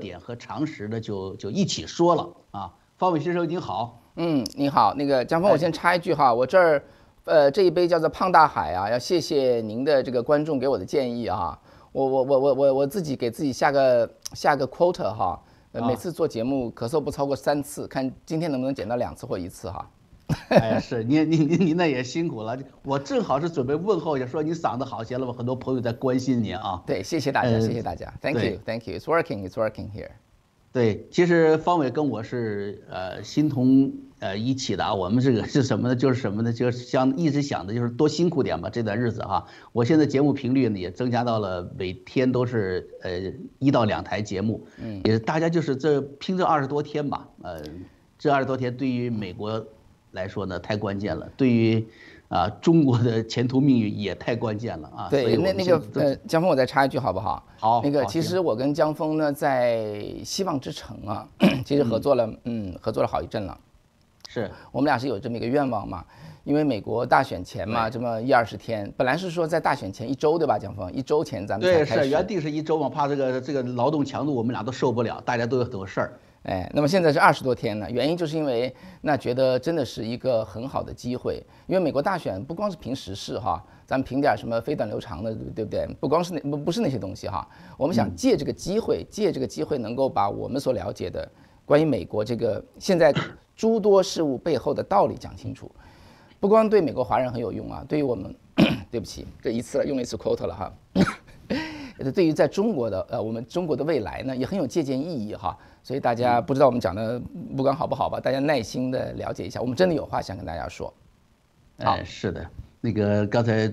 点和常识的就就一起说了啊。方伟先生您好，嗯，你好，那个江峰，我先插一句哈，我这儿，呃，这一杯叫做胖大海啊，要谢谢您的这个观众给我的建议啊，我我我我我我自己给自己下个下个 quota 哈，呃，每次做节目咳嗽不超过三次，看今天能不能减到两次或一次哈。哎呀，是您您您您那也辛苦了，我正好是准备问候一下，说你嗓子好些了吗？很多朋友在关心您啊。对，谢谢大家，谢谢大家，Thank you，Thank you，It's working，It's working here。对，其实方伟跟我是呃心同呃一起的啊。我们这个是什么呢？就是什么呢？就是想一直想的就是多辛苦点吧，这段日子哈。我现在节目频率呢也增加到了每天都是呃一到两台节目，嗯，也大家就是这拼这二十多天吧，呃，这二十多天对于美国来说呢太关键了，对于。啊，中国的前途命运也太关键了啊！对，那那个呃，江峰，我再插一句好不好？好。那个其实我跟江峰呢，在希望之城啊，其实合作了，嗯，合作了好一阵了。是我们俩是有这么一个愿望嘛？因为美国大选前嘛，这么一二十天，本来是说在大选前一周对吧？江峰，一周前咱们对是原定是一周嘛，怕这个这个劳动强度我们俩都受不了，大家都有很多事儿。哎，那么现在是二十多天呢，原因就是因为那觉得真的是一个很好的机会，因为美国大选不光是凭时事哈，咱们凭点什么飞短流长的，对不对？不光是那不不是那些东西哈，我们想借这个机会，借这个机会能够把我们所了解的关于美国这个现在诸多事物背后的道理讲清楚，不光对美国华人很有用啊，对于我们，对不起，这一次了，用了一次 quota 了哈。对于在中国的呃，我们中国的未来呢，也很有借鉴意义哈。所以大家不知道我们讲的不管好不好吧，大家耐心的了解一下，我们真的有话想跟大家说。哎，是的，那个刚才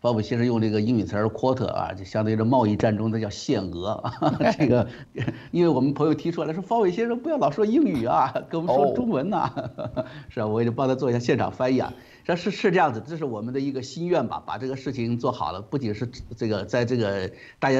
包伟先生用这个英语词儿 “quarter” 啊，就相当于这贸易战中的叫限额啊。这个，因为我们朋友提出来说，方伟先生不要老说英语啊，跟我们说中文呐。是啊，我也就帮他做一下现场翻译啊。这是是这样子，这是我们的一个心愿吧，把这个事情做好了，不仅是这个在这个大家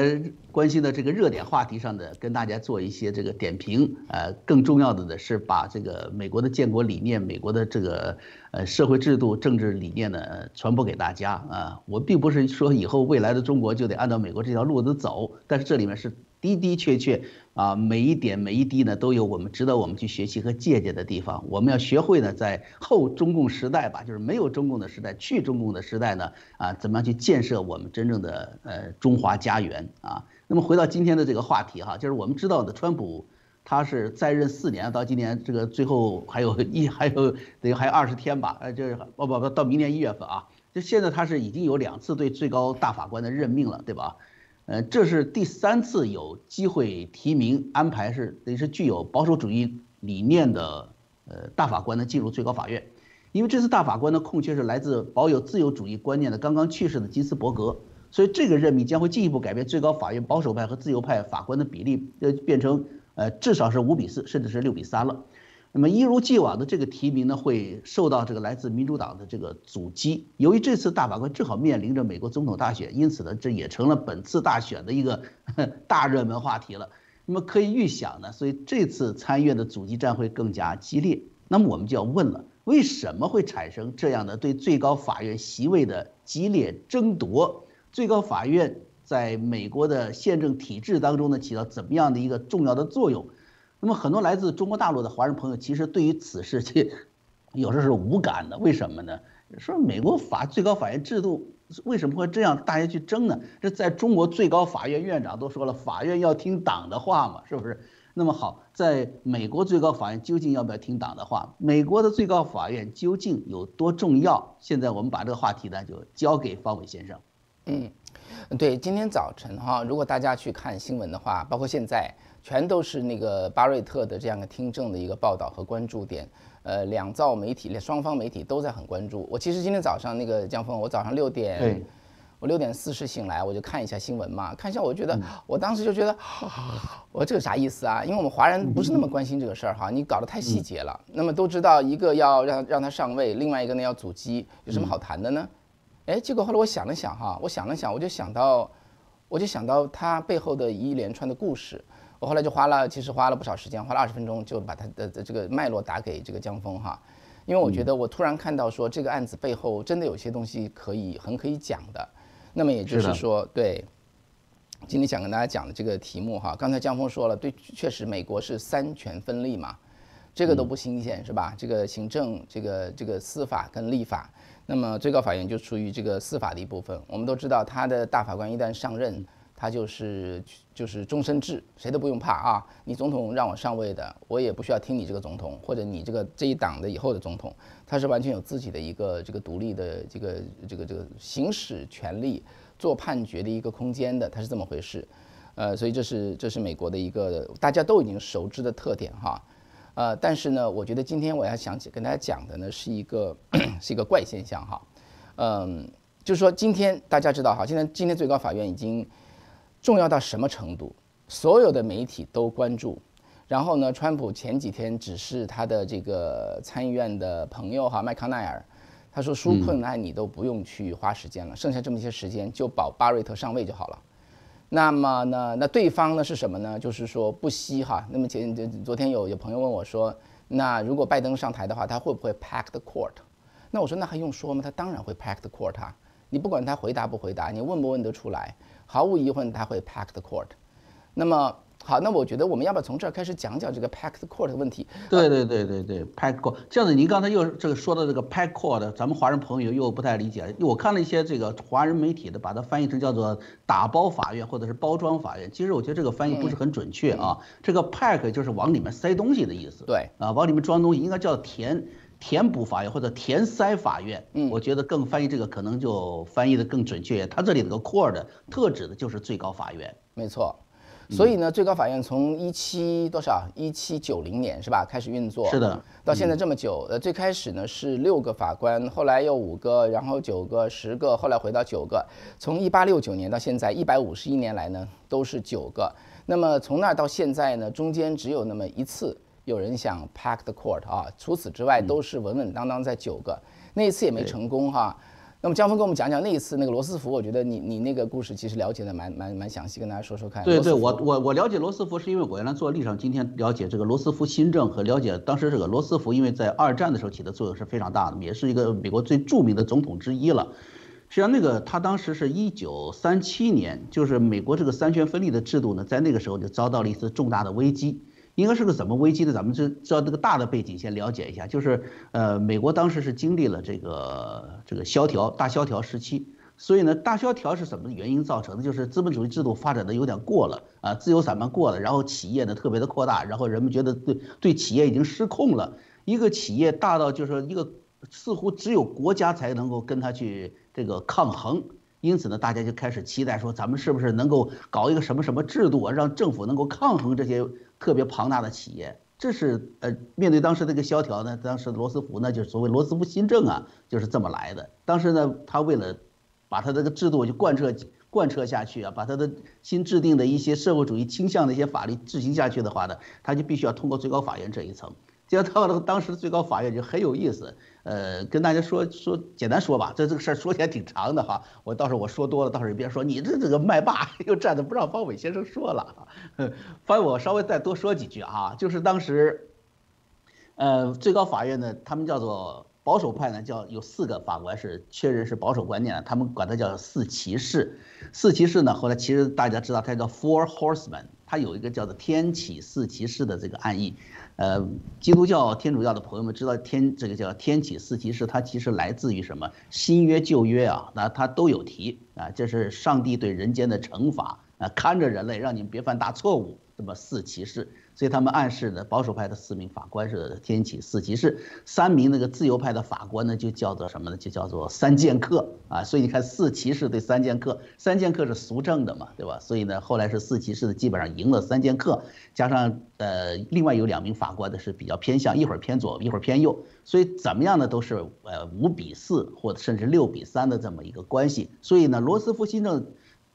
关心的这个热点话题上的跟大家做一些这个点评，呃，更重要的呢是把这个美国的建国理念、美国的这个呃社会制度、政治理念呢传播给大家啊。我并不是说以后未来的中国就得按照美国这条路子走，但是这里面是。的的确确啊，每一点每一滴呢，都有我们值得我们去学习和借鉴的地方。我们要学会呢，在后中共时代吧，就是没有中共的时代，去中共的时代呢，啊，怎么样去建设我们真正的呃中华家园啊？那么回到今天的这个话题哈，就是我们知道的，川普他是在任四年，到今年这个最后还有一还有等于还有二十天吧，呃，就是不不不到明年一月份啊，就现在他是已经有两次对最高大法官的任命了，对吧？呃，这是第三次有机会提名安排，是等于是具有保守主义理念的呃大法官呢进入最高法院，因为这次大法官的空缺是来自保有自由主义观念的刚刚去世的金斯伯格，所以这个任命将会进一步改变最高法院保守派和自由派法官的比例，呃，变成呃至少是五比四，甚至是六比三了。那么一如既往的这个提名呢，会受到这个来自民主党的这个阻击。由于这次大法官正好面临着美国总统大选，因此呢，这也成了本次大选的一个 大热门话题了。那么可以预想呢，所以这次参院的阻击战会更加激烈。那么我们就要问了，为什么会产生这样的对最高法院席位的激烈争夺？最高法院在美国的宪政体制当中呢，起到怎么样的一个重要的作用？那么很多来自中国大陆的华人朋友，其实对于此事，这 有时候是无感的。为什么呢？说美国法最高法院制度为什么会这样，大家去争呢？这在中国最高法院院长都说了，法院要听党的话嘛，是不是？那么好，在美国最高法院究竟要不要听党的话？美国的最高法院究竟有多重要？现在我们把这个话题呢，就交给方伟先生。嗯，对，今天早晨哈，如果大家去看新闻的话，包括现在。全都是那个巴瑞特的这样的听证的一个报道和关注点，呃，两造媒体、双方媒体都在很关注。我其实今天早上那个江峰，我早上六点，我六点四十醒来，我就看一下新闻嘛，看一下，我觉得，我当时就觉得，我说这个啥意思啊？因为我们华人不是那么关心这个事儿哈，你搞得太细节了。那么都知道一个要让让他上位，另外一个呢要阻击，有什么好谈的呢？哎，结果后来我想了想哈，我想了想，我就想到，我就想到他背后的一连串的故事。我后来就花了，其实花了不少时间，花了二十分钟就把他的这个脉络打给这个江峰哈，因为我觉得我突然看到说这个案子背后真的有些东西可以很可以讲的，那么也就是说对，今天想跟大家讲的这个题目哈，刚才江峰说了，对，确实美国是三权分立嘛，这个都不新鲜是吧？这个行政、这个这个司法跟立法，那么最高法院就属于这个司法的一部分。我们都知道，他的大法官一旦上任。他就是就是终身制，谁都不用怕啊！你总统让我上位的，我也不需要听你这个总统，或者你这个这一党的以后的总统，他是完全有自己的一个这个独立的这个这个这个行使权利、做判决的一个空间的，他是这么回事。呃，所以这是这是美国的一个大家都已经熟知的特点哈。呃，但是呢，我觉得今天我要想起跟大家讲的呢，是一个是一个怪现象哈。嗯，就是说今天大家知道哈，现在今天最高法院已经。重要到什么程度？所有的媒体都关注。然后呢，川普前几天只是他的这个参议院的朋友哈麦康奈尔，他说纾困案你都不用去花时间了，剩下这么些时间就保巴瑞特上位就好了。那么呢，那对方呢是什么呢？就是说不惜哈。那么前昨天有有朋友问我说，那如果拜登上台的话，他会不会 pack the court？那我说那还用说吗？他当然会 pack the court 啊！你不管他回答不回答，你问不问得出来？毫无疑问，他会 pack the court。那么好，那我觉得我们要不要从这儿开始讲讲这个 pack the court 的问题？对对对对对，pack court。这样子，您刚才又这个说到这个 pack court，咱们华人朋友又不太理解。我看了一些这个华人媒体的，把它翻译成叫做打包法院或者是包装法院。其实我觉得这个翻译不是很准确啊。这个 pack 就是往里面塞东西的意思。对啊，往里面装东西应该叫填。填补法院或者填塞法院，嗯，我觉得更翻译这个可能就翻译的更准确。它这里的个 court 特指的就是最高法院，没错。所以呢，最高法院从一七多少一七九零年是吧开始运作？是的，到现在这么久。呃，最开始呢是六个法官，后来又五个，然后九个、十个，后来回到九个。从一八六九年到现在一百五十一年来呢都是九个。那么从那儿到现在呢，中间只有那么一次。有人想 pack the court 啊，除此之外都是稳稳当当在九个，那一次也没成功哈。那么江峰跟我们讲讲那一次那个罗斯福，我觉得你你那个故事其实了解的蛮蛮蛮详细，跟大家说说看。对对，我我我了解罗斯福是因为我原来做历史上今天了解这个罗斯福新政和了解当时这个罗斯福，因为在二战的时候起的作用是非常大的，也是一个美国最著名的总统之一了。实际上那个他当时是一九三七年，就是美国这个三权分立的制度呢，在那个时候就遭到了一次重大的危机。应该是个怎么危机的？咱们就知道这个大的背景，先了解一下。就是，呃，美国当时是经历了这个这个萧条大萧条时期，所以呢，大萧条是什么原因造成的？就是资本主义制度发展的有点过了啊，自由散漫过了，然后企业呢特别的扩大，然后人们觉得对对企业已经失控了。一个企业大到就是一个似乎只有国家才能够跟他去这个抗衡。因此呢，大家就开始期待说，咱们是不是能够搞一个什么什么制度啊，让政府能够抗衡这些特别庞大的企业？这是呃，面对当时这个萧条呢，当时罗斯福呢，就是所谓罗斯福新政啊，就是这么来的。当时呢，他为了把他这个制度就贯彻贯彻下去啊，把他的新制定的一些社会主义倾向的一些法律执行下去的话呢，他就必须要通过最高法院这一层。结果到了当时的最高法院就很有意思。呃，跟大家说说，简单说吧，这这个事儿说起来挺长的哈。我到时候我说多了，到时候别说你这这个麦霸 又站着不让方伟先生说了。方伟，我稍微再多说几句啊，就是当时，呃，最高法院呢，他们叫做保守派呢，叫有四个法官是确认是保守观念的，他们管他叫四骑士。四骑士呢，后来其实大家知道它叫 Four Horsemen，它有一个叫做天启四骑士的这个暗义。呃，基督教、天主教的朋友们知道天这个叫天启四骑士，它其实来自于什么？新约、旧约啊，那它都有提啊，这是上帝对人间的惩罚啊，看着人类，让你们别犯大错误。这么四骑士，所以他们暗示的保守派的四名法官是天启四骑士，三名那个自由派的法官呢就叫做什么呢？就叫做三剑客啊。所以你看四骑士对三剑客，三剑客是俗正的嘛，对吧？所以呢，后来是四骑士的基本上赢了三剑客，加上呃另外有两名法官的是比较偏向，一会儿偏左，一会儿偏右，所以怎么样呢都是呃五比四或者甚至六比三的这么一个关系。所以呢，罗斯福新政。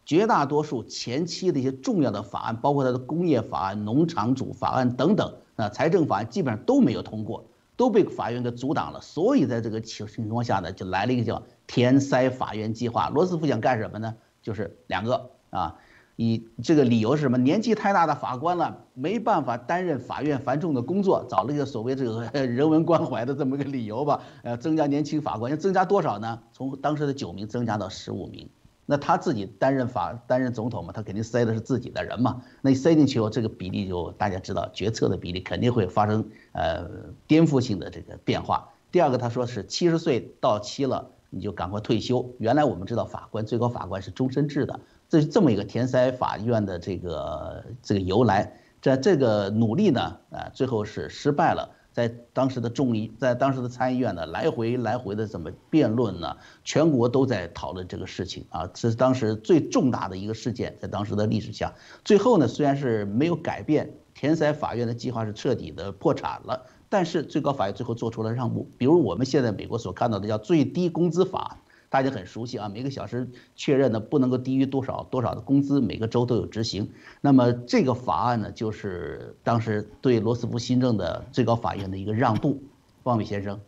绝大多数前期的一些重要的法案，包括它的工业法案、农场主法案等等啊，财政法案基本上都没有通过，都被法院给阻挡了。所以在这个情情况下呢，就来了一个叫填塞法院计划。罗斯福想干什么呢？就是两个啊，以这个理由是什么？年纪太大的法官了，没办法担任法院繁重的工作，找了一个所谓这个人文关怀的这么一个理由吧。呃，增加年轻法官，要增加多少呢？从当时的九名增加到十五名。那他自己担任法担任总统嘛，他肯定塞的是自己的人嘛。那一塞进去以后，这个比例就大家知道，决策的比例肯定会发生呃颠覆性的这个变化。第二个，他说是七十岁到期了，你就赶快退休。原来我们知道法官最高法官是终身制的，这是这么一个填塞法院的这个这个由来。在这个努力呢，啊，最后是失败了。在当时的众议，在当时的参议院呢，来回来回的怎么辩论呢？全国都在讨论这个事情啊，这是当时最重大的一个事件，在当时的历史下，最后呢，虽然是没有改变，填塞法院的计划是彻底的破产了，但是最高法院最后做出了让步，比如我们现在美国所看到的叫最低工资法。大家很熟悉啊，每个小时确认的不能够低于多少多少的工资，每个州都有执行。那么这个法案呢，就是当时对罗斯福新政的最高法院的一个让渡。汪伟先生，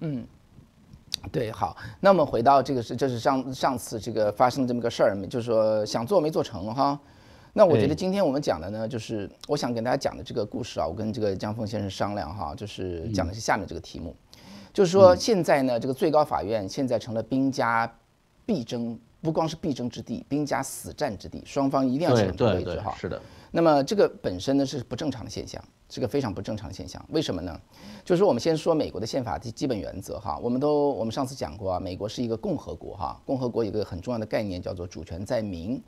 嗯，对，好，那么回到这个是，这是上上次这个发生这么个事儿，就是说想做没做成哈。那我觉得今天我们讲的呢，就是我想跟大家讲的这个故事啊，我跟这个江峰先生商量哈，就是讲的是下面这个题目。就是说，现在呢，这个最高法院现在成了兵家必争，不光是必争之地，兵家死战之地，双方一定要抢这个位置哈。是的。那么这个本身呢是不正常的现象，是个非常不正常的现象。为什么呢？就是说我们先说美国的宪法的基本原则哈，我们都我们上次讲过啊，美国是一个共和国哈，共和国有个很重要的概念叫做主权在民，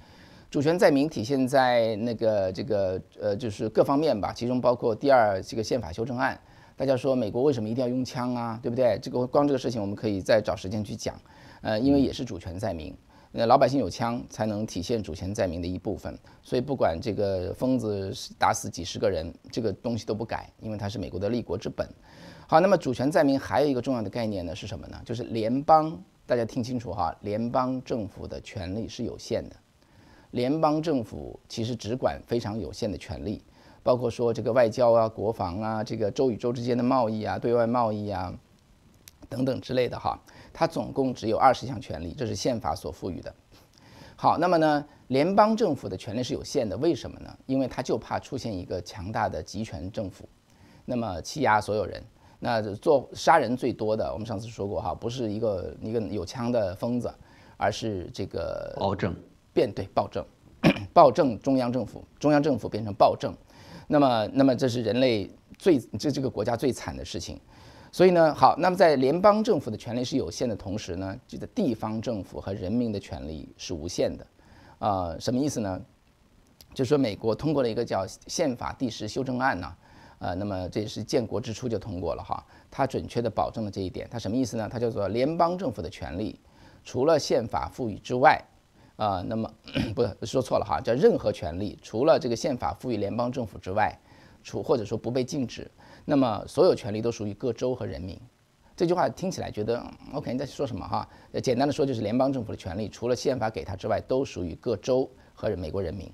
主权在民体现在那个这个呃就是各方面吧，其中包括第二这个宪法修正案。大家说美国为什么一定要用枪啊？对不对？这个光这个事情我们可以再找时间去讲。呃，因为也是主权在民，那老百姓有枪才能体现主权在民的一部分。所以不管这个疯子打死几十个人，这个东西都不改，因为它是美国的立国之本。好，那么主权在民还有一个重要的概念呢是什么呢？就是联邦，大家听清楚哈，联邦政府的权力是有限的。联邦政府其实只管非常有限的权利。包括说这个外交啊、国防啊、这个州与州之间的贸易啊、对外贸易啊等等之类的哈，它总共只有二十项权利，这是宪法所赋予的。好，那么呢，联邦政府的权力是有限的，为什么呢？因为他就怕出现一个强大的集权政府，那么欺压所有人。那做杀人最多的，我们上次说过哈，不是一个一个有枪的疯子，而是这个暴政变对暴政，暴政中央政府，中央政府变成暴政。那么，那么这是人类最这这个国家最惨的事情，所以呢，好，那么在联邦政府的权力是有限的同时呢，这个地方政府和人民的权利是无限的，啊，什么意思呢？就是说美国通过了一个叫宪法第十修正案呢，呃，那么这是建国之初就通过了哈，它准确的保证了这一点，它什么意思呢？它叫做联邦政府的权利，除了宪法赋予之外。啊，那么不说错了哈，叫任何权利，除了这个宪法赋予联邦政府之外，除或者说不被禁止，那么所有权利都属于各州和人民。这句话听起来觉得 OK，你在说什么哈？简单的说就是联邦政府的权利，除了宪法给他之外，都属于各州和美国人民。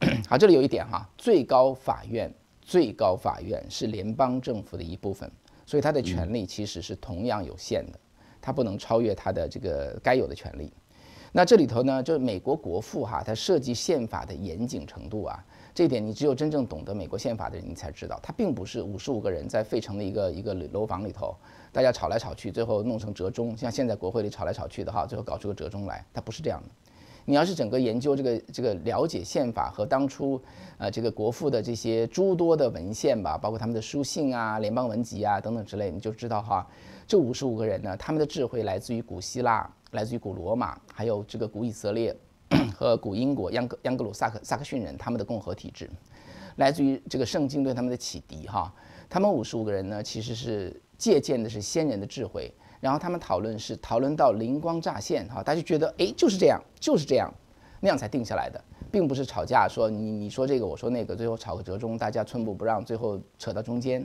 好，这里有一点哈，最高法院，最高法院是联邦政府的一部分，所以它的权利其实是同样有限的，它不能超越它的这个该有的权利。那这里头呢，就是美国国父哈，他设计宪法的严谨程度啊，这一点你只有真正懂得美国宪法的人，你才知道，他并不是五十五个人在费城的一个一个楼房里头，大家吵来吵去，最后弄成折中，像现在国会里吵来吵去的哈，最后搞出个折中来，他不是这样的。你要是整个研究这个这个了解宪法和当初呃这个国父的这些诸多的文献吧，包括他们的书信啊、联邦文集啊等等之类，你就知道哈，这五十五个人呢，他们的智慧来自于古希腊。来自于古罗马，还有这个古以色列 和古英国央格央格鲁萨克萨克逊人他们的共和体制，来自于这个圣经对他们的启迪哈。他们五十五个人呢，其实是借鉴的是先人的智慧，然后他们讨论是讨论到灵光乍现哈，大家觉得哎就是这样就是这样，那样才定下来的，并不是吵架说你你说这个我说那个，最后吵个折中，大家寸步不让，最后扯到中间。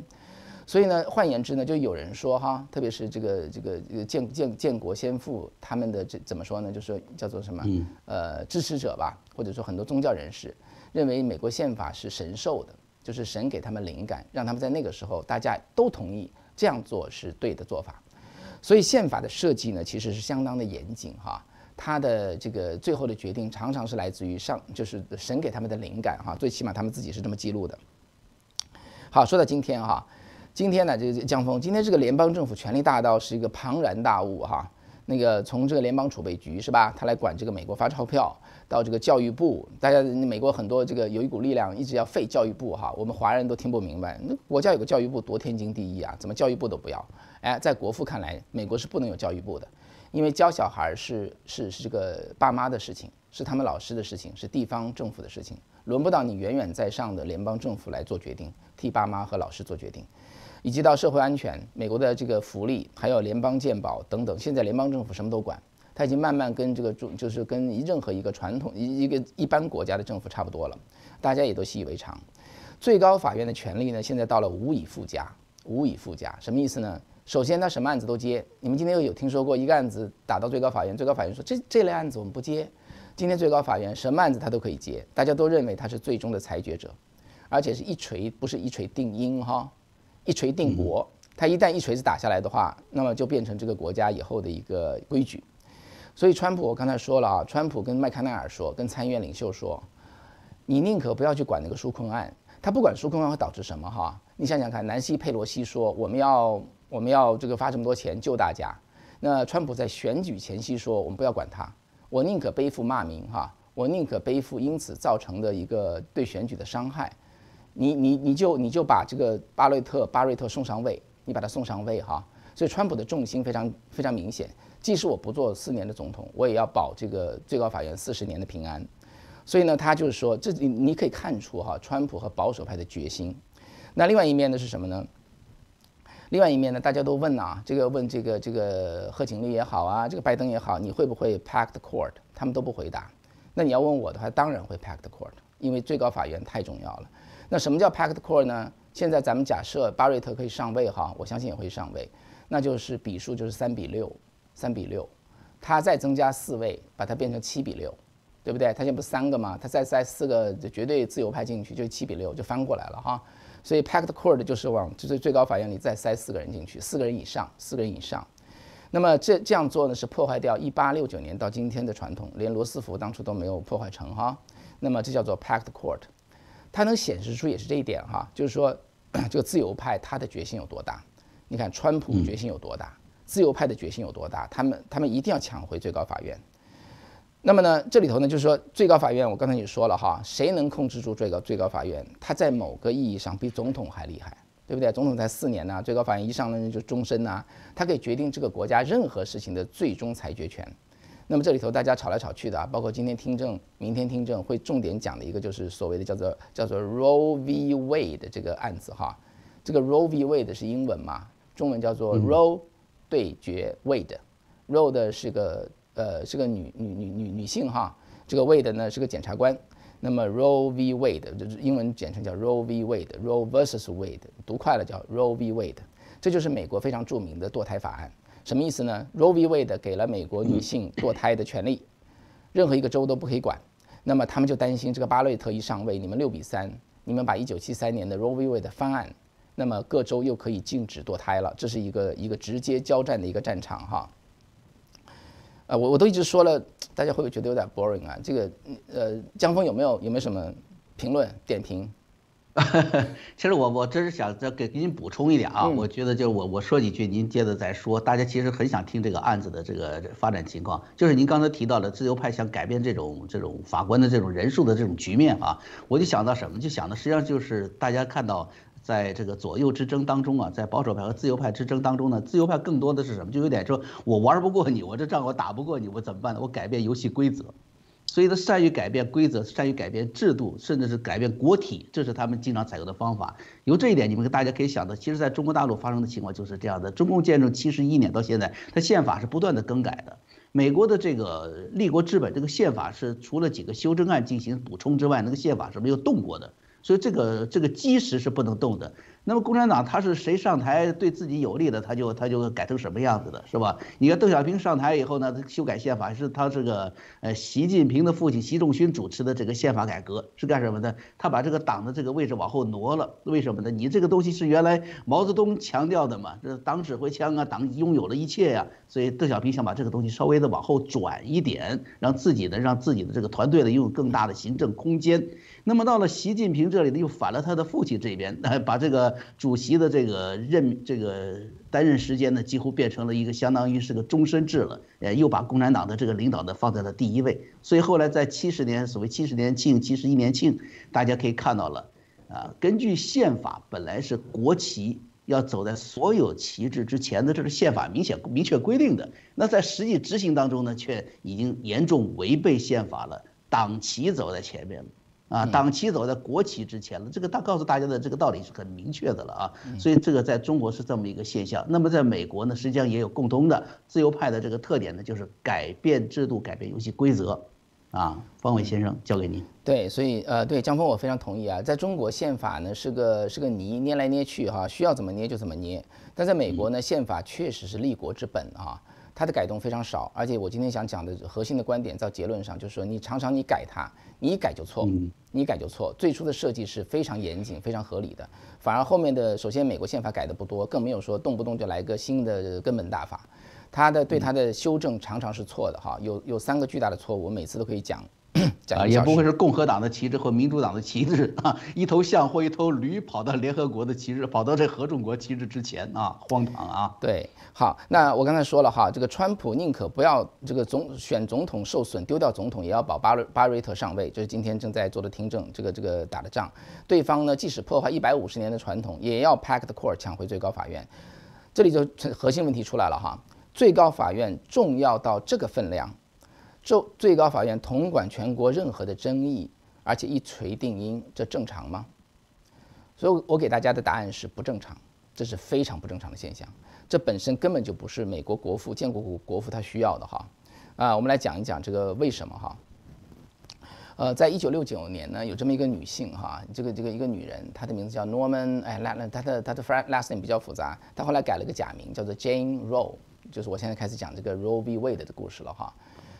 所以呢，换言之呢，就有人说哈，特别是这个这个这个建建建国先父他们的这怎么说呢？就是叫做什么？呃，支持者吧，或者说很多宗教人士认为美国宪法是神授的，就是神给他们灵感，让他们在那个时候大家都同意这样做是对的做法。所以宪法的设计呢，其实是相当的严谨哈。他的这个最后的决定常常是来自于上，就是神给他们的灵感哈。最起码他们自己是这么记录的。好，说到今天哈。今天呢，这个江峰，今天这个联邦政府权力大到是一个庞然大物哈。那个从这个联邦储备局是吧，他来管这个美国发钞票，到这个教育部，大家美国很多这个有一股力量一直要废教育部哈，我们华人都听不明白，那国家有个教育部多天经地义啊，怎么教育部都不要？哎，在国父看来，美国是不能有教育部的，因为教小孩是是是这个爸妈的事情，是他们老师的事情，是地方政府的事情，轮不到你远远在上的联邦政府来做决定，替爸妈和老师做决定。以及到社会安全、美国的这个福利，还有联邦健保等等，现在联邦政府什么都管，他已经慢慢跟这个中就是跟任何一个传统一一个一般国家的政府差不多了，大家也都习以为常。最高法院的权力呢，现在到了无以复加，无以复加什么意思呢？首先，他什么案子都接。你们今天又有听说过一个案子打到最高法院，最高法院说这这类案子我们不接。今天最高法院什么案子他都可以接，大家都认为他是最终的裁决者，而且是一锤不是一锤定音哈。一锤定国，他一旦一锤子打下来的话，那么就变成这个国家以后的一个规矩。所以，川普我刚才说了啊，川普跟麦康奈尔说，跟参议院领袖说，你宁可不要去管那个纾困案，他不管纾困案会导致什么哈？你想想看，南希佩罗西说我们要我们要这个发这么多钱救大家，那川普在选举前夕说我们不要管他，我宁可背负骂名哈，我宁可背负因此造成的一个对选举的伤害。你你你就你就把这个巴瑞特巴瑞特送上位，你把他送上位哈。所以川普的重心非常非常明显，即使我不做四年的总统，我也要保这个最高法院四十年的平安。所以呢，他就是说，这你你可以看出哈，川普和保守派的决心。那另外一面呢是什么呢？另外一面呢，大家都问啊，这个问这个这个贺锦丽也好啊，这个拜登也好，你会不会 pack the court？他们都不回答。那你要问我的话，当然会 pack the court，因为最高法院太重要了。那什么叫 packed court 呢？现在咱们假设巴瑞特可以上位哈，我相信也会上位，那就是比数就是三比六，三比六，他再增加四位，把它变成七比六，对不对？他现在不是三个吗？他再塞四个绝对自由派进去，就是七比六，就翻过来了哈。所以 packed court 就是往就是最高法院里再塞四个人进去，四个人以上，四个人以上。那么这这样做呢，是破坏掉一八六九年到今天的传统，连罗斯福当初都没有破坏成哈。那么这叫做 packed court。它能显示出也是这一点哈，就是说，这个自由派他的决心有多大？你看川普决心有多大？自由派的决心有多大？他们他们一定要抢回最高法院。那么呢，这里头呢，就是说最高法院，我刚才也说了哈，谁能控制住最高最高法院？他在某个意义上比总统还厉害，对不对？总统才四年呢，最高法院一上任就终身呐，他可以决定这个国家任何事情的最终裁决权。那么这里头大家吵来吵去的啊，包括今天听证、明天听证会重点讲的一个就是所谓的叫做叫做 Roe v. Wade 这个案子哈，这个 Roe v. Wade 是英文嘛，中文叫做 Roe 对决 Wade，Roe 的是个呃是个女女女女女性哈，这个 Wade 呢是个检察官，那么 Roe v. Wade 就是英文简称叫 Roe v. Wade，Roe versus Wade，读快了叫 Roe v. Wade，这就是美国非常著名的堕胎法案。什么意思呢？Roe v. Wade 给了美国女性堕胎的权利，任何一个州都不可以管。那么他们就担心这个巴瑞特一上位，你们六比三，你们把一九七三年的 Roe v. Wade 方案，那么各州又可以禁止堕胎了。这是一个一个直接交战的一个战场哈。呃，我我都一直说了，大家会不会觉得有点 boring 啊？这个呃，江峰有没有有没有什么评论点评？其实我我真是想再给给您补充一点啊，我觉得就我我说几句，您接着再说。大家其实很想听这个案子的这个发展情况，就是您刚才提到的自由派想改变这种这种法官的这种人数的这种局面啊，我就想到什么？就想到实际上就是大家看到在这个左右之争当中啊，在保守派和自由派之争当中呢，自由派更多的是什么？就有点说我玩不过你，我这仗我打不过你，我怎么办呢？我改变游戏规则。所以，他善于改变规则，善于改变制度，甚至是改变国体，这是他们经常采用的方法。由这一点，你们大家可以想到，其实在中国大陆发生的情况就是这样的：中共建政七十一年到现在，它宪法是不断的更改的。美国的这个立国之本，这个宪法是除了几个修正案进行补充之外，那个宪法是没有动过的。所以，这个这个基石是不能动的。那么共产党他是谁上台对自己有利的，他就他就改成什么样子的，是吧？你看邓小平上台以后呢，他修改宪法是他这个呃习近平的父亲习仲勋主持的这个宪法改革是干什么的？他把这个党的这个位置往后挪了，为什么呢？你这个东西是原来毛泽东强调的嘛，这党指挥枪啊，党拥有了一切呀，所以邓小平想把这个东西稍微的往后转一点，让自己的让自己的这个团队呢拥有更大的行政空间。那么到了习近平这里呢，又反了他的父亲这边，把这个。主席的这个任这个担任时间呢，几乎变成了一个相当于是个终身制了，呃，又把共产党的这个领导呢放在了第一位。所以后来在七十年所谓七十年庆、七十一年庆，大家可以看到了，啊，根据宪法本来是国旗。要走在所有旗帜之前的，这是宪法明显明确规定的。那在实际执行当中呢，却已经严重违背宪法了。党旗走在前面，啊，党旗走在国旗之前了。这个大告诉大家的这个道理是很明确的了啊。所以这个在中国是这么一个现象。那么在美国呢，实际上也有共通的自由派的这个特点呢，就是改变制度、改变游戏规则。啊，方伟先生，交给您。对，所以呃，对江峰，我非常同意啊。在中国宪法呢是个是个泥，捏来捏去哈，需要怎么捏就怎么捏。但在美国呢，宪法确实是立国之本啊，它的改动非常少。而且我今天想讲的核心的观点，在结论上就是说，你常常你改它，你一改就错，你改就错。最初的设计是非常严谨、非常合理的，反而后面的，首先美国宪法改的不多，更没有说动不动就来个新的根本大法。它的对它的修正常常是错的哈，有有三个巨大的错误，我每次都可以讲。啊，也不会是共和党的旗帜或民主党的旗帜啊，一头象或一头驴跑到联合国的旗帜，跑到这合众国旗帜之前啊，荒唐啊！对，好，那我刚才说了哈，这个川普宁可不要这个总选总统受损，丢掉总统，也要保巴瑞巴瑞特上位，这是今天正在做的听证，这个这个打的仗。对方呢，即使破坏一百五十年的传统，也要 pack the court 抢回最高法院。这里就核心问题出来了哈。最高法院重要到这个分量，受最高法院统管全国任何的争议，而且一锤定音，这正常吗？所以，我给大家的答案是不正常，这是非常不正常的现象。这本身根本就不是美国国父建国国国父他需要的哈。啊，我们来讲一讲这个为什么哈。呃，在一九六九年呢，有这么一个女性哈，这个这个一个女人，她的名字叫 Norman，哎，那那她的她的 last name 比较复杂，她后来改了个假名，叫做 Jane Roe。就是我现在开始讲这个 Roe v. Wade 的故事了哈，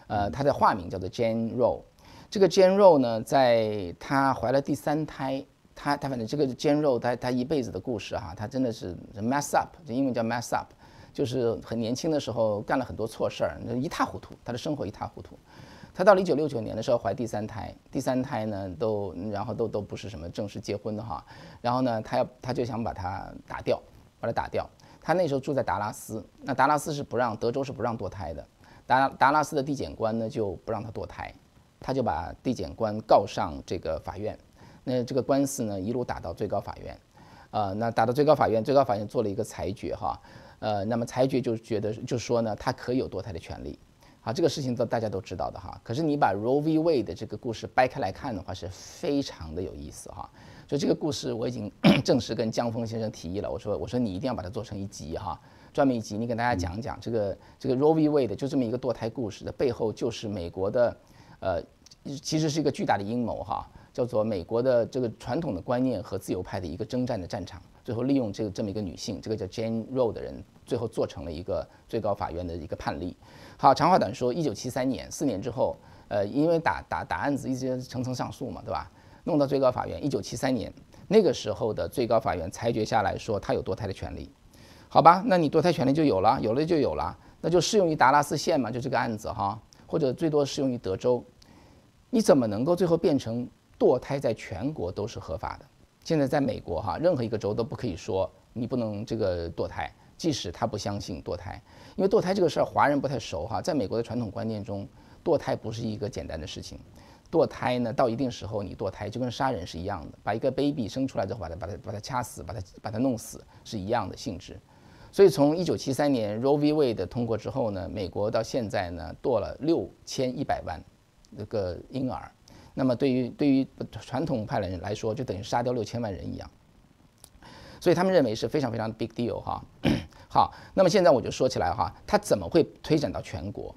呃，她的化名叫做 Jane Roe。这个 Jane Roe 呢，在她怀了第三胎，她她反正这个 Jane Roe 她她一辈子的故事哈，她真的是 mess up，这英文叫 mess up，就是很年轻的时候干了很多错事儿，一塌糊涂，她的生活一塌糊涂。她到了1969年的时候怀第三胎，第三胎呢都然后都都不是什么正式结婚的哈，然后呢她要她就想把它打掉，把它打掉。他那时候住在达拉斯，那达拉斯是不让，德州是不让堕胎的。达达拉斯的地检官呢就不让他堕胎，他就把地检官告上这个法院。那这个官司呢一路打到最高法院，呃，那打到最高法院，最高法院做了一个裁决哈，呃，那么裁决就觉得就说呢，他可以有堕胎的权利。好，这个事情都大家都知道的哈。可是你把 Roe v. Wade 的这个故事掰开来看的话，是非常的有意思哈。所以这个故事我已经 正式跟江峰先生提议了。我说，我说你一定要把它做成一集哈，专门一集，你给大家讲讲这个这个 Roe v. Wade 就这么一个堕胎故事的背后，就是美国的，呃，其实是一个巨大的阴谋哈，叫做美国的这个传统的观念和自由派的一个征战的战场。最后利用这个这么一个女性，这个叫 Jane Roe 的人，最后做成了一个最高法院的一个判例。好，长话短说，一九七三年，四年之后，呃，因为打打打案子一直层层上诉嘛，对吧？弄到最高法院，一九七三年，那个时候的最高法院裁决下来说，他有堕胎的权利，好吧？那你堕胎权利就有了，有了就有了，那就适用于达拉斯县嘛，就这个案子哈，或者最多适用于德州，你怎么能够最后变成堕胎在全国都是合法的？现在在美国哈，任何一个州都不可以说你不能这个堕胎，即使他不相信堕胎，因为堕胎这个事儿华人不太熟哈，在美国的传统观念中，堕胎不是一个简单的事情。堕胎呢，到一定时候你堕胎就跟杀人是一样的，把一个 baby 生出来之后，把它把它把它掐死，把它把它弄死是一样的性质。所以从一九七三年 Roe v. Wade 通过之后呢，美国到现在呢堕了六千一百万那个婴儿。那么对于对于传统派的人来说，就等于杀掉六千万人一样。所以他们认为是非常非常 big deal 哈。好，那么现在我就说起来哈，它怎么会推展到全国？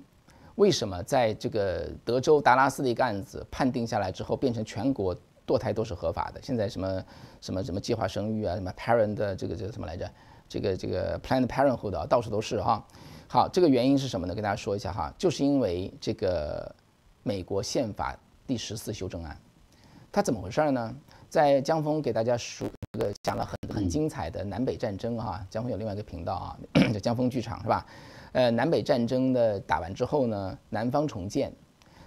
为什么在这个德州达拉斯的一个案子判定下来之后，变成全国堕胎都是合法的？现在什么什么什么计划生育啊，什么 parent 这个这个什么来着？这个这个 Planned Parenthood 啊，到处都是哈。好，这个原因是什么呢？跟大家说一下哈，就是因为这个美国宪法第十四修正案，它怎么回事儿呢？在江峰给大家说这个讲了很很精彩的南北战争哈，江峰有另外一个频道啊，叫江峰剧场是吧？呃，南北战争的打完之后呢，南方重建，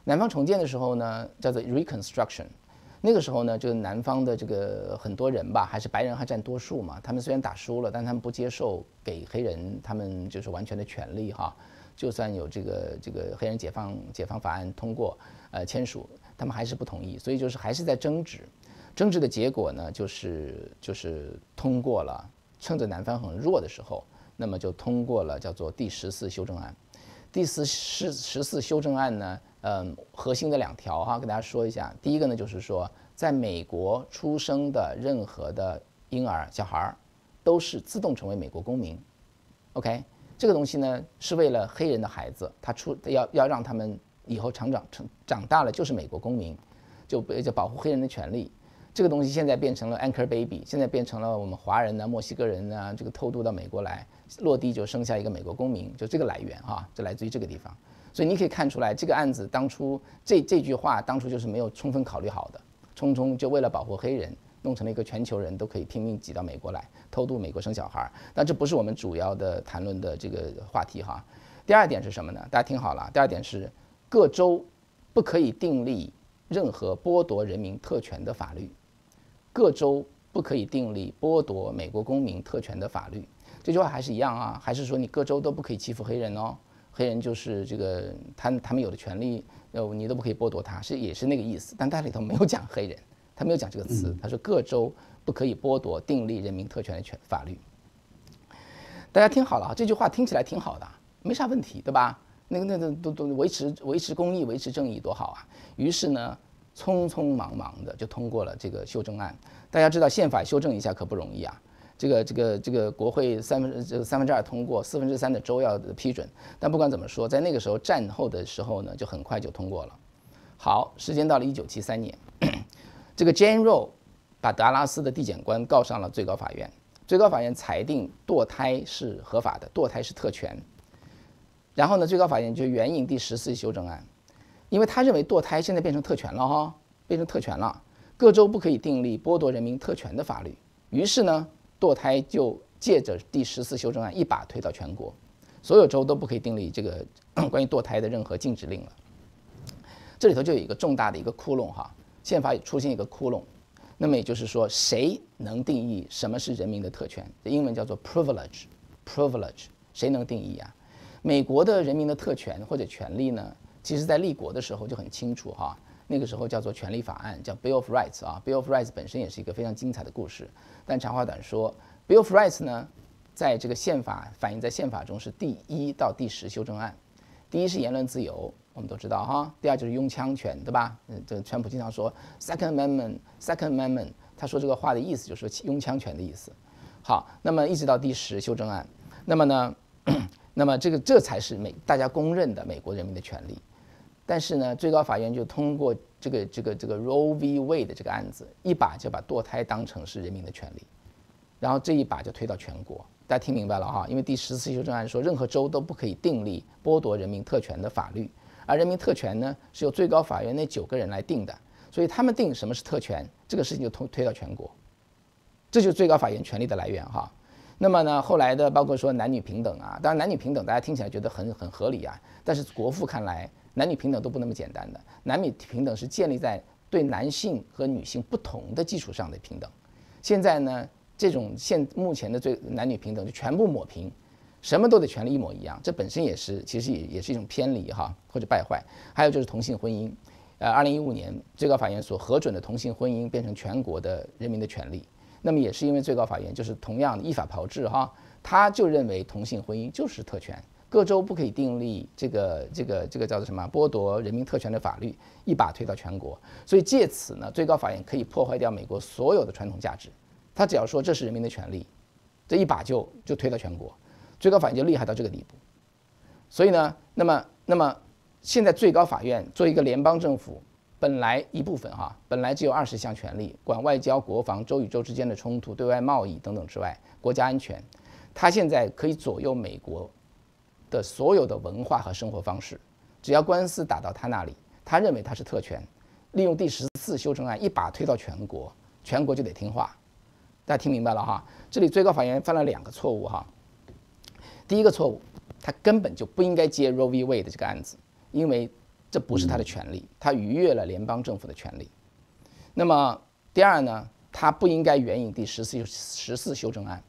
南方重建的时候呢，叫做 Reconstruction。那个时候呢，就是南方的这个很多人吧，还是白人还占多数嘛。他们虽然打输了，但他们不接受给黑人他们就是完全的权利哈。就算有这个这个黑人解放解放法案通过，呃签署，他们还是不同意。所以就是还是在争执，争执的结果呢，就是就是通过了，趁着南方很弱的时候，那么就通过了叫做第十四修正案。第十十十四修正案呢？嗯，核心的两条哈，跟大家说一下。第一个呢，就是说，在美国出生的任何的婴儿小孩儿，都是自动成为美国公民。OK，这个东西呢，是为了黑人的孩子，他出要要让他们以后成长成长大了就是美国公民，就就保护黑人的权利。这个东西现在变成了 Anchor Baby，现在变成了我们华人呢、墨西哥人呢，这个偷渡到美国来，落地就生下一个美国公民，就这个来源哈，就来自于这个地方。所以你可以看出来，这个案子当初这这句话当初就是没有充分考虑好的，匆匆就为了保护黑人，弄成了一个全球人都可以拼命挤到美国来偷渡美国生小孩儿。但这不是我们主要的谈论的这个话题哈。第二点是什么呢？大家听好了，第二点是各州不可以订立任何剥夺人民特权的法律，各州不可以订立剥夺美国公民特权的法律。这句话还是一样啊，还是说你各州都不可以欺负黑人哦？黑人就是这个，他他们有的权利，呃，你都不可以剥夺他，是也是那个意思。但他里头没有讲黑人，他没有讲这个词。他说各州不可以剥夺订立人民特权的权法律。大家听好了啊，这句话听起来挺好的，没啥问题，对吧？那个那个都都维持维持公益、维持正义多好啊！于是呢，匆匆忙忙的就通过了这个修正案。大家知道宪法修正一下可不容易啊。这个这个这个国会三分这个三分之二通过，四分之三的州要批准。但不管怎么说，在那个时候战后的时候呢，就很快就通过了。好，时间到了一九七三年，这个 Jane Roe 把达拉斯的地检官告上了最高法院，最高法院裁定堕胎是合法的，堕胎是特权。然后呢，最高法院就援引第十四修正案，因为他认为堕胎现在变成特权了哈，变成特权了，各州不可以订立剥夺人民特权的法律。于是呢。堕胎就借着第十四修正案一把推到全国，所有州都不可以订立这个 关于堕胎的任何禁止令了。这里头就有一个重大的一个窟窿哈，宪法出现一个窟窿。那么也就是说，谁能定义什么是人民的特权？英文叫做 privilege，privilege，谁能定义啊？美国的人民的特权或者权利呢？其实在立国的时候就很清楚哈。那个时候叫做权利法案，叫 Bill of Rights 啊，Bill of Rights 本身也是一个非常精彩的故事。但长话短说，Bill of Rights 呢，在这个宪法反映在宪法中是第一到第十修正案。第一是言论自由，我们都知道哈。第二就是拥枪权，对吧？嗯，这川普经常说 Second Amendment，Second Amendment，他说这个话的意思就是说拥枪权的意思。好，那么一直到第十修正案，那么呢，那么这个这才是美大家公认的美国人民的权利。但是呢，最高法院就通过这个这个这个 Roe v. Wade 的这个案子，一把就把堕胎当成是人民的权利，然后这一把就推到全国。大家听明白了哈？因为第十四修正案说，任何州都不可以订立剥夺人民特权的法律，而人民特权呢是由最高法院那九个人来定的，所以他们定什么是特权，这个事情就推推到全国，这就是最高法院权力的来源哈。那么呢，后来的包括说男女平等啊，当然男女平等大家听起来觉得很很合理啊，但是国父看来。男女平等都不那么简单的，男女平等是建立在对男性和女性不同的基础上的平等。现在呢，这种现目前的最男女平等就全部抹平，什么都得权利一模一样，这本身也是其实也也是一种偏离哈或者败坏。还有就是同性婚姻，呃，二零一五年最高法院所核准的同性婚姻变成全国的人民的权利，那么也是因为最高法院就是同样的依法炮制哈，他就认为同性婚姻就是特权。各州不可以订立这个这个这个叫做什么剥夺人民特权的法律，一把推到全国。所以借此呢，最高法院可以破坏掉美国所有的传统价值。他只要说这是人民的权利，这一把就就推到全国。最高法院就厉害到这个地步。所以呢，那么那么现在最高法院作为一个联邦政府，本来一部分哈，本来只有二十项权利，管外交、国防、州与州之间的冲突、对外贸易等等之外，国家安全，他现在可以左右美国。的所有的文化和生活方式，只要官司打到他那里，他认为他是特权，利用第十四修正案一把推到全国，全国就得听话。大家听明白了哈？这里最高法院犯了两个错误哈。第一个错误，他根本就不应该接 Roe v. Wade 的这个案子，因为这不是他的权利，他逾越了联邦政府的权利。那么第二呢，他不应该援引第十四十四修正案，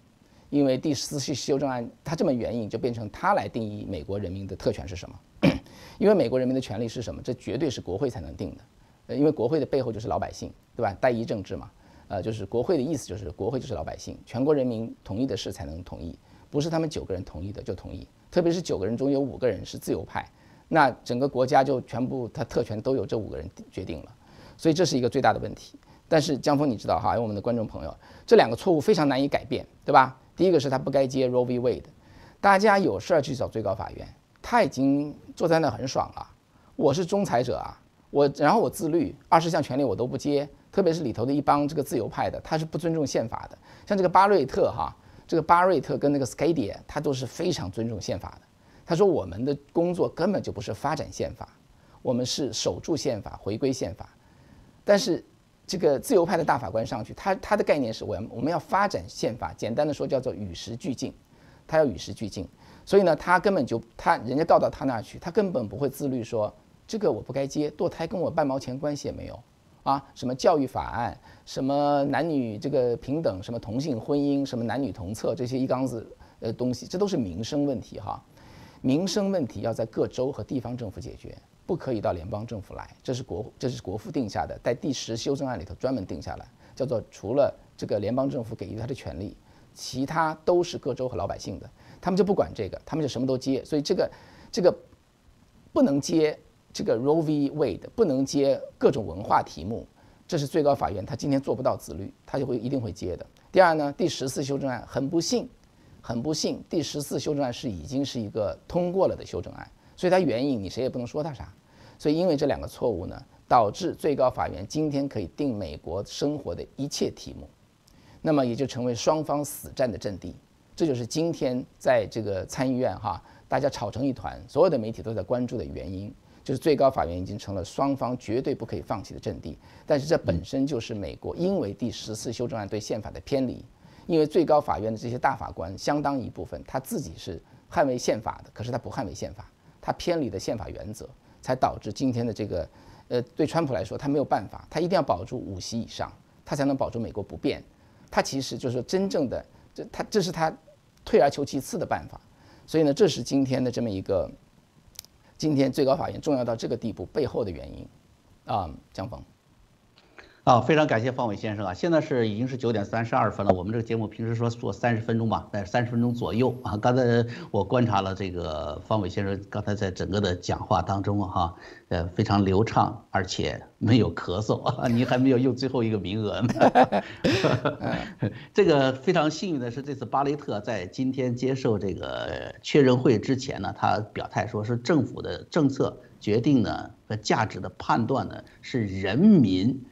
因为第十四修正案它这么援引，就变成它来定义美国人民的特权是什么。因为美国人民的权利是什么？这绝对是国会才能定的。呃，因为国会的背后就是老百姓，对吧？代议政治嘛，呃，就是国会的意思就是国会就是老百姓，全国人民同意的事才能同意，不是他们九个人同意的就同意。特别是九个人中有五个人是自由派，那整个国家就全部他特权都由这五个人决定了，所以这是一个最大的问题。但是江峰，你知道哈，有我们的观众朋友，这两个错误非常难以改变，对吧？第一个是他不该接 Roe v. Wade，大家有事儿去找最高法院，他已经坐在那很爽了。我是仲裁者啊。我然后我自律，二十项权利我都不接，特别是里头的一帮这个自由派的，他是不尊重宪法的。像这个巴瑞特哈，这个巴瑞特跟那个 Scadia，他都是非常尊重宪法的。他说我们的工作根本就不是发展宪法，我们是守住宪法，回归宪法。但是这个自由派的大法官上去，他他的概念是我要我们要发展宪法，简单的说叫做与时俱进，他要与时俱进。所以呢，他根本就他人家告到他那儿去，他根本不会自律说。这个我不该接，堕胎跟我半毛钱关系也没有，啊，什么教育法案，什么男女这个平等，什么同性婚姻，什么男女同厕，这些一缸子呃东西，这都是民生问题哈，民生问题要在各州和地方政府解决，不可以到联邦政府来，这是国这是国父定下的，在第十修正案里头专门定下来，叫做除了这个联邦政府给予他的权利，其他都是各州和老百姓的，他们就不管这个，他们就什么都接，所以这个这个不能接。这个 Roe v. Wade 不能接各种文化题目，这是最高法院他今天做不到自律，他就会一定会接的。第二呢，第十四修正案很不幸，很不幸，第十四修正案是已经是一个通过了的修正案，所以它援引你谁也不能说他啥。所以因为这两个错误呢，导致最高法院今天可以定美国生活的一切题目，那么也就成为双方死战的阵地。这就是今天在这个参议院哈，大家吵成一团，所有的媒体都在关注的原因。就是最高法院已经成了双方绝对不可以放弃的阵地，但是这本身就是美国因为第十四修正案对宪法的偏离，因为最高法院的这些大法官相当一部分他自己是捍卫宪法的，可是他不捍卫宪法，他偏离的宪法原则，才导致今天的这个，呃，对川普来说他没有办法，他一定要保住五席以上，他才能保住美国不变，他其实就是真正的这他这是他退而求其次的办法，所以呢，这是今天的这么一个。今天最高法院重要到这个地步背后的原因，啊，江峰。啊，非常感谢方伟先生啊！现在是已经是九点三十二分了。我们这个节目平时说做三十分钟吧，在三十分钟左右啊。刚才我观察了这个方伟先生刚才在整个的讲话当中哈，呃，非常流畅，而且没有咳嗽啊。您还没有用最后一个名额呢。这个非常幸运的是，这次巴雷特在今天接受这个确认会之前呢，他表态说是政府的政策决定呢和价值的判断呢是人民。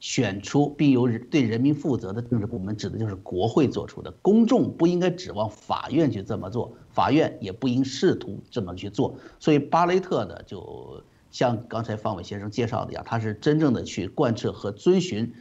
选出并由对人民负责的政治部门，指的就是国会做出的。公众不应该指望法院去这么做，法院也不应试图这么去做。所以巴雷特呢，就像刚才方伟先生介绍的一样，他是真正的去贯彻和遵循，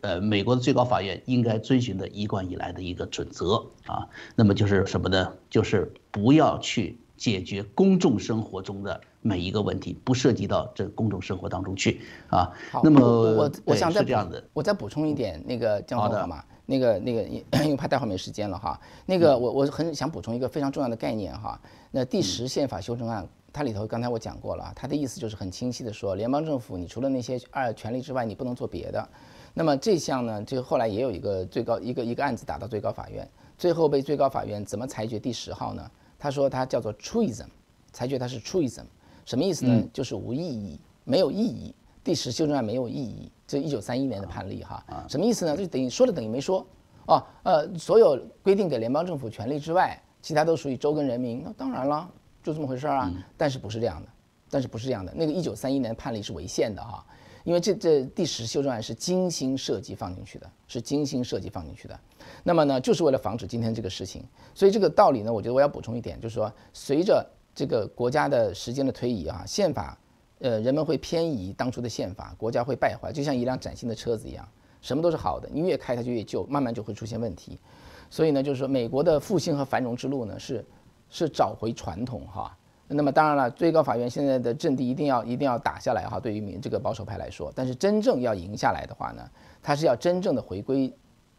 呃，美国的最高法院应该遵循的一贯以来的一个准则啊。那么就是什么呢？就是不要去解决公众生活中的。每一个问题不涉及到这公众生活当中去啊。那么我我想再这样的，我再补充一点，那个江总好吗？那个那个，因为怕待会儿没时间了哈。那个我我很想补充一个非常重要的概念哈。那第十宪法修正案，它里头刚才我讲过了，它的意思就是很清晰的说，联邦政府你除了那些二权利之外，你不能做别的。那么这项呢，就后来也有一个最高一个一个案子打到最高法院，最后被最高法院怎么裁决第十号呢？他说它叫做 truism，裁决它是 truism。什么意思呢？就是无意义，没有意义。第十修正案没有意义，这一九三一年的判例哈。什么意思呢？就等于说了等于没说。哦，呃，所有规定给联邦政府权力之外，其他都属于州跟人民。那当然了，就这么回事儿啊。但是不是这样的？但是不是这样的？那个一九三一年的判例是违宪的哈，因为这这第十修正案是精心设计放进去的，是精心设计放进去的。那么呢，就是为了防止今天这个事情。所以这个道理呢，我觉得我要补充一点，就是说随着。这个国家的时间的推移啊，宪法，呃，人们会偏移当初的宪法，国家会败坏，就像一辆崭新的车子一样，什么都是好的，你越开它就越旧，慢慢就会出现问题。所以呢，就是说美国的复兴和繁荣之路呢，是是找回传统哈，那么当然了，最高法院现在的阵地一定要一定要打下来哈，对于民这个保守派来说，但是真正要赢下来的话呢，它是要真正的回归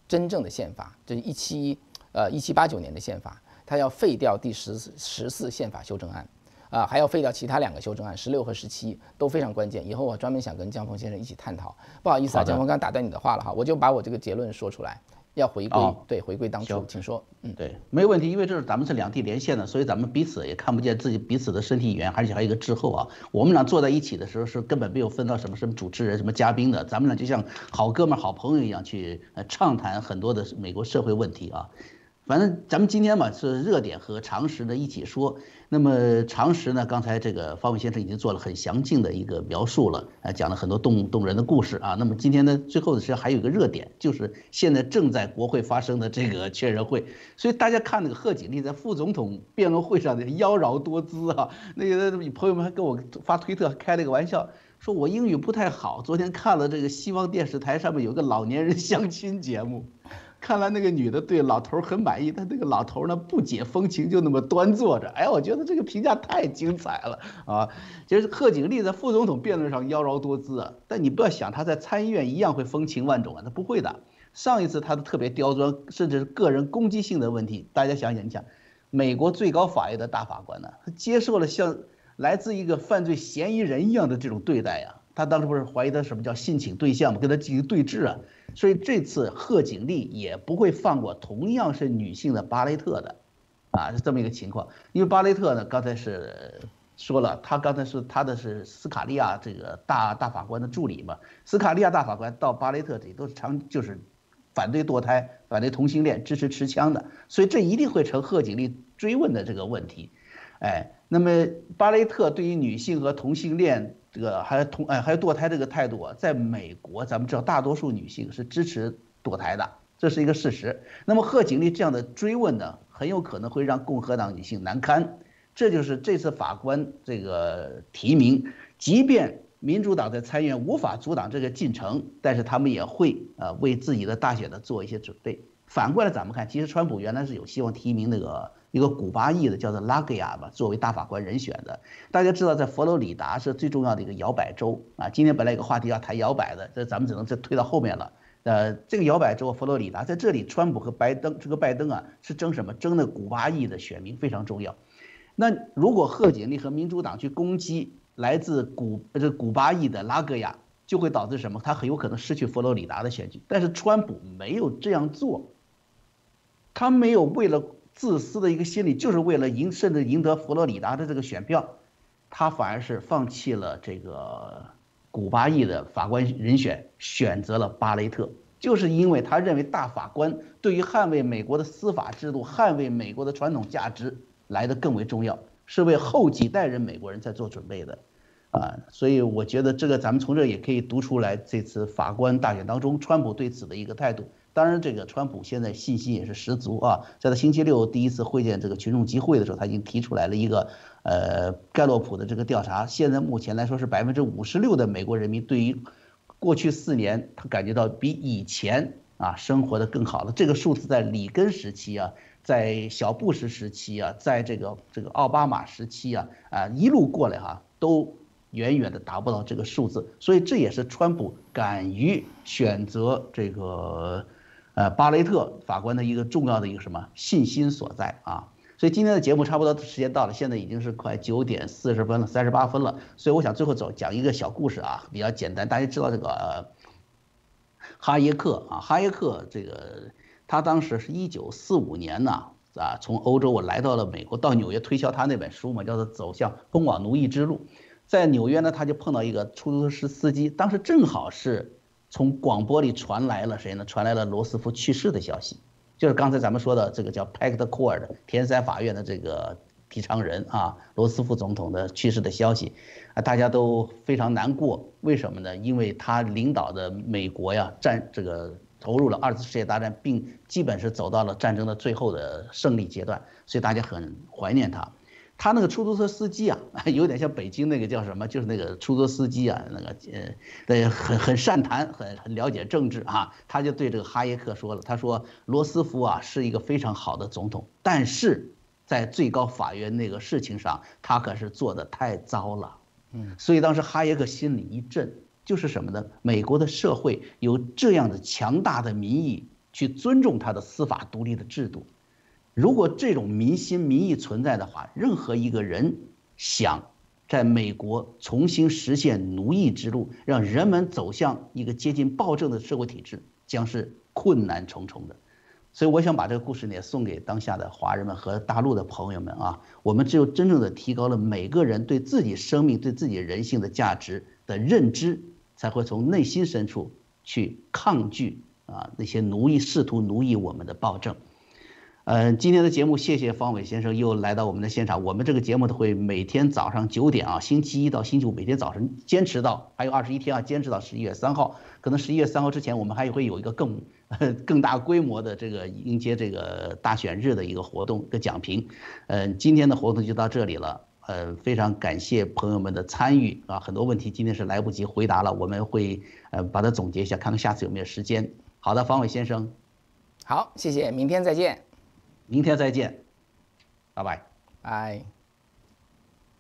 真正的宪法，这是一七呃一七八九年的宪法，它要废掉第十十四宪法修正案，啊，还要废掉其他两个修正案，十六和十七都非常关键。以后我专门想跟江峰先生一起探讨。不好意思啊，江峰刚打断你的话了哈，我就把我这个结论说出来。要回归，对，回归当初，请说。嗯，对，没有问题，因为这是咱们是两地连线的，所以咱们彼此也看不见自己彼此的身体语言，而且还有一个滞后啊。我们俩坐在一起的时候是根本没有分到什么什么主持人、什么嘉宾的，咱们俩就像好哥们、好朋友一样去呃畅谈很多的美国社会问题啊。反正咱们今天嘛是热点和常识的一起说。那么常识呢？刚才这个方伟先生已经做了很详尽的一个描述了，啊，讲了很多动动人的故事啊。那么今天呢，最后的实际上还有一个热点，就是现在正在国会发生的这个确认会。所以大家看那个贺锦丽在副总统辩论会上的妖娆多姿啊，那个朋友们还跟我发推特开了个玩笑，说我英语不太好，昨天看了这个西方电视台上面有个老年人相亲节目。看来那个女的对老头很满意，但那个老头呢不解风情，就那么端坐着。哎，我觉得这个评价太精彩了啊！就是贺锦丽在副总统辩论上妖娆多姿啊，但你不要想她在参议院一样会风情万种啊，她不会的。上一次她都特别刁钻，甚至是个人攻击性的问题。大家想想，你想，美国最高法院的大法官呢，他接受了像来自一个犯罪嫌疑人一样的这种对待呀。他当时不是怀疑他什么叫性侵对象吗？跟他进行对峙啊。所以这次贺锦丽也不会放过同样是女性的巴雷特的，啊，是这么一个情况。因为巴雷特呢，刚才是说了，他刚才是他的是斯卡利亚这个大大法官的助理嘛。斯卡利亚大法官到巴雷特这里都是常就是反对堕胎、反对同性恋、支持持枪的，所以这一定会成贺锦丽追问的这个问题。哎，那么巴雷特对于女性和同性恋。这个还同哎还有堕胎这个态度啊，在美国咱们知道大多数女性是支持堕胎的，这是一个事实。那么贺锦丽这样的追问呢，很有可能会让共和党女性难堪。这就是这次法官这个提名，即便民主党在参议院无法阻挡这个进程，但是他们也会啊为自己的大选呢做一些准备。反过来咱们看，其实川普原来是有希望提名那个。一个古巴裔的叫做拉格亚吧，作为大法官人选的。大家知道，在佛罗里达是最重要的一个摇摆州啊。今天本来有个话题要谈摇摆的，这咱们只能再推到后面了。呃，这个摇摆州佛罗里达在这里，川普和拜登这个拜登啊是争什么？争那古巴裔的选民非常重要。那如果贺锦丽和民主党去攻击来自古这古巴裔的拉格亚，就会导致什么？他很有可能失去佛罗里达的选举。但是川普没有这样做，他没有为了。自私的一个心理，就是为了赢，甚至赢得佛罗里达的这个选票，他反而是放弃了这个古巴裔的法官人选，选择了巴雷特，就是因为他认为大法官对于捍卫美国的司法制度、捍卫美国的传统价值来的更为重要，是为后几代人美国人在做准备的，啊，所以我觉得这个咱们从这也可以读出来，这次法官大选当中，川普对此的一个态度。当然，这个川普现在信心也是十足啊！在他星期六第一次会见这个群众集会的时候，他已经提出来了一个，呃，盖洛普的这个调查，现在目前来说是百分之五十六的美国人民对于过去四年他感觉到比以前啊生活的更好了。这个数字在里根时期啊，在小布什时期啊，在这个这个奥巴马时期啊啊一路过来哈，都远远的达不到这个数字。所以这也是川普敢于选择这个。呃，巴雷特法官的一个重要的一个什么信心所在啊？所以今天的节目差不多时间到了，现在已经是快九点四十分了，三十八分了。所以我想最后走讲一个小故事啊，比较简单。大家知道这个哈耶克啊，哈耶克这个他当时是一九四五年呢啊，从欧洲我来到了美国，到纽约推销他那本书嘛，叫做《走向通往奴役之路》。在纽约呢，他就碰到一个出租车司机，当时正好是。从广播里传来了谁呢？传来了罗斯福去世的消息，就是刚才咱们说的这个叫 Pact Court 田山法院的这个提倡人啊，罗斯福总统的去世的消息，啊，大家都非常难过。为什么呢？因为他领导的美国呀，战这个投入了二次世界大战，并基本是走到了战争的最后的胜利阶段，所以大家很怀念他。他那个出租车司机啊，有点像北京那个叫什么，就是那个出租车司机啊，那个呃，对，很很善谈，很很了解政治啊。他就对这个哈耶克说了，他说罗斯福啊是一个非常好的总统，但是在最高法院那个事情上，他可是做的太糟了。嗯，所以当时哈耶克心里一震，就是什么呢？美国的社会有这样的强大的民意去尊重他的司法独立的制度。如果这种民心民意存在的话，任何一个人想在美国重新实现奴役之路，让人们走向一个接近暴政的社会体制，将是困难重重的。所以，我想把这个故事呢送给当下的华人们和大陆的朋友们啊。我们只有真正的提高了每个人对自己生命、对自己人性的价值的认知，才会从内心深处去抗拒啊那些奴役、试图奴役我们的暴政。嗯，今天的节目，谢谢方伟先生又来到我们的现场。我们这个节目会每天早上九点啊，星期一到星期五每天早晨坚持到，还有二十一天啊，坚持到十一月三号。可能十一月三号之前，我们还会有一个更更大规模的这个迎接这个大选日的一个活动的讲评。嗯，今天的活动就到这里了。呃，非常感谢朋友们的参与啊，很多问题今天是来不及回答了，我们会呃把它总结一下，看看下次有没有时间。好的，方伟先生，好，谢谢，明天再见。明天再见，拜拜，拜。